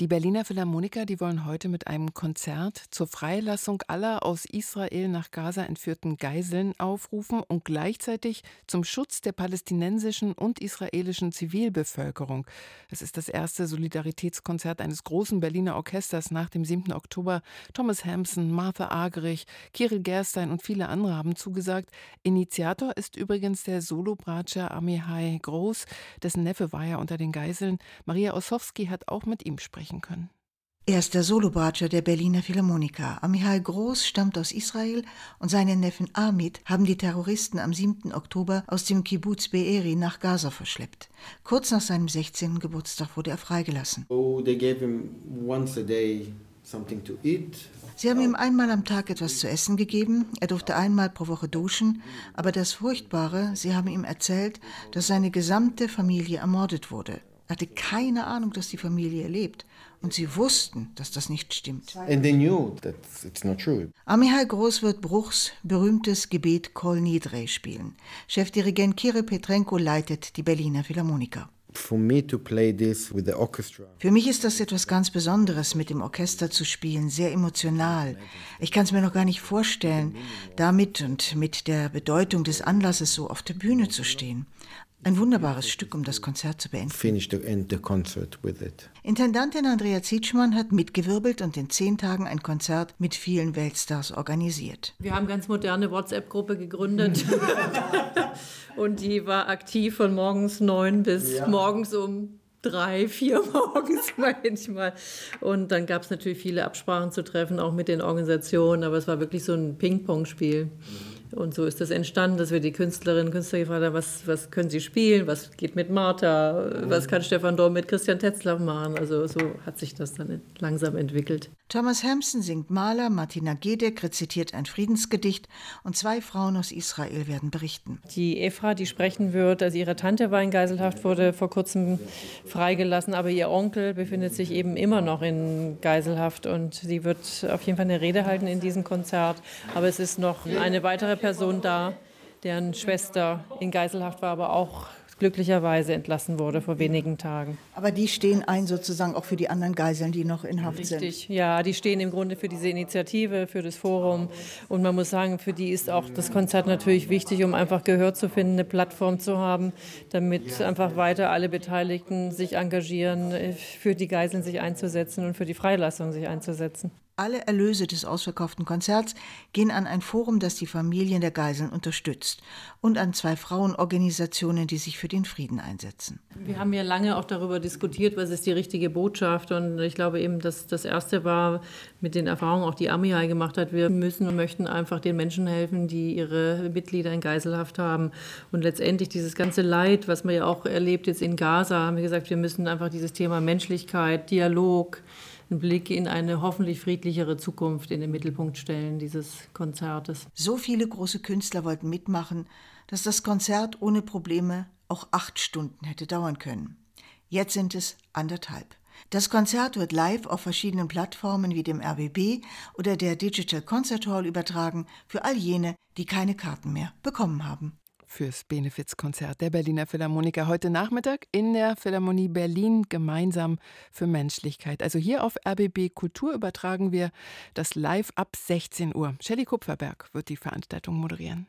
Die Berliner Philharmoniker, die wollen heute mit einem Konzert zur Freilassung aller aus Israel nach Gaza entführten Geiseln aufrufen und gleichzeitig zum Schutz der palästinensischen und israelischen Zivilbevölkerung. Es ist das erste Solidaritätskonzert eines großen Berliner Orchesters nach dem 7. Oktober. Thomas Hampson, Martha Agerich, Kirill Gerstein und viele andere haben zugesagt. Initiator ist übrigens der Solobratscher Amihai Groß, dessen Neffe war ja unter den Geiseln. Maria Ossowski hat auch mit ihm sprechen sprechen können. Er ist der Solobratscher der Berliner Philharmoniker. Amihai Groß stammt aus Israel und seinen Neffen Amit haben die Terroristen am 7. Oktober aus dem Kibbutz Be'eri nach Gaza verschleppt. Kurz nach seinem 16. Geburtstag wurde er freigelassen. Oh, they gave him once a day something to eat. Sie haben ihm einmal am Tag etwas zu essen gegeben, er durfte einmal pro Woche duschen, aber das Furchtbare, sie haben ihm erzählt, dass seine gesamte Familie ermordet wurde. Hatte keine Ahnung, dass die Familie lebt. Und sie wussten, dass das nicht stimmt. Amihai Groß wird Bruchs berühmtes Gebet Kol Nidre spielen. Chefdirigent Kirill Petrenko leitet die Berliner Philharmoniker. Für mich ist das etwas ganz Besonderes, mit dem Orchester zu spielen, sehr emotional. Ich kann es mir noch gar nicht vorstellen, damit und mit der Bedeutung des Anlasses so auf der Bühne zu stehen. Ein wunderbares Stück, um das Konzert zu beenden. Finish the, end the concert with it. Intendantin Andrea Zietschmann hat mitgewirbelt und in zehn Tagen ein Konzert mit vielen Weltstars organisiert. Wir haben ganz moderne WhatsApp-Gruppe gegründet und die war aktiv von morgens neun bis ja. morgens um drei, vier morgens manchmal. Und dann gab es natürlich viele Absprachen zu treffen, auch mit den Organisationen, aber es war wirklich so ein Ping-Pong-Spiel. Mhm. Und so ist das entstanden, dass wir die Künstlerinnen und Künstler gefragt haben, was, was können sie spielen, was geht mit Martha, was kann Stefan Dorn mit Christian Tetzlaff machen. Also so hat sich das dann langsam entwickelt. Thomas Hampson singt Maler, Martina Gedeck rezitiert ein Friedensgedicht und zwei Frauen aus Israel werden berichten. Die Efra, die sprechen wird, also ihre Tante war in Geiselhaft, wurde vor kurzem freigelassen, aber ihr Onkel befindet sich eben immer noch in Geiselhaft und sie wird auf jeden Fall eine Rede halten in diesem Konzert. Aber es ist noch eine weitere Person da, deren Schwester in Geiselhaft war, aber auch glücklicherweise entlassen wurde vor wenigen Tagen. Aber die stehen ein sozusagen auch für die anderen Geiseln, die noch in Haft Richtig. sind. Richtig, ja, die stehen im Grunde für diese Initiative, für das Forum. Und man muss sagen, für die ist auch das Konzert natürlich wichtig, um einfach Gehör zu finden, eine Plattform zu haben, damit einfach weiter alle Beteiligten sich engagieren, für die Geiseln sich einzusetzen und für die Freilassung sich einzusetzen. Alle Erlöse des ausverkauften Konzerts gehen an ein Forum, das die Familien der Geiseln unterstützt und an zwei Frauenorganisationen, die sich für den Frieden einsetzen. Wir haben ja lange auch darüber diskutiert, was ist die richtige Botschaft. Und ich glaube eben, dass das erste war mit den Erfahrungen, auch die Amihai gemacht hat, wir müssen und möchten einfach den Menschen helfen, die ihre Mitglieder in Geiselhaft haben. Und letztendlich dieses ganze Leid, was man ja auch erlebt jetzt in Gaza, haben wir gesagt, wir müssen einfach dieses Thema Menschlichkeit, Dialog, einen Blick in eine hoffentlich friedlichere Zukunft in den Mittelpunkt stellen dieses Konzertes. So viele große Künstler wollten mitmachen, dass das Konzert ohne Probleme auch acht Stunden hätte dauern können. Jetzt sind es anderthalb. Das Konzert wird live auf verschiedenen Plattformen wie dem RBB oder der Digital Concert Hall übertragen für all jene, die keine Karten mehr bekommen haben fürs Benefizkonzert der Berliner Philharmoniker heute Nachmittag in der Philharmonie Berlin gemeinsam für Menschlichkeit. Also hier auf RBB Kultur übertragen wir das live ab 16 Uhr. Shelley Kupferberg wird die Veranstaltung moderieren.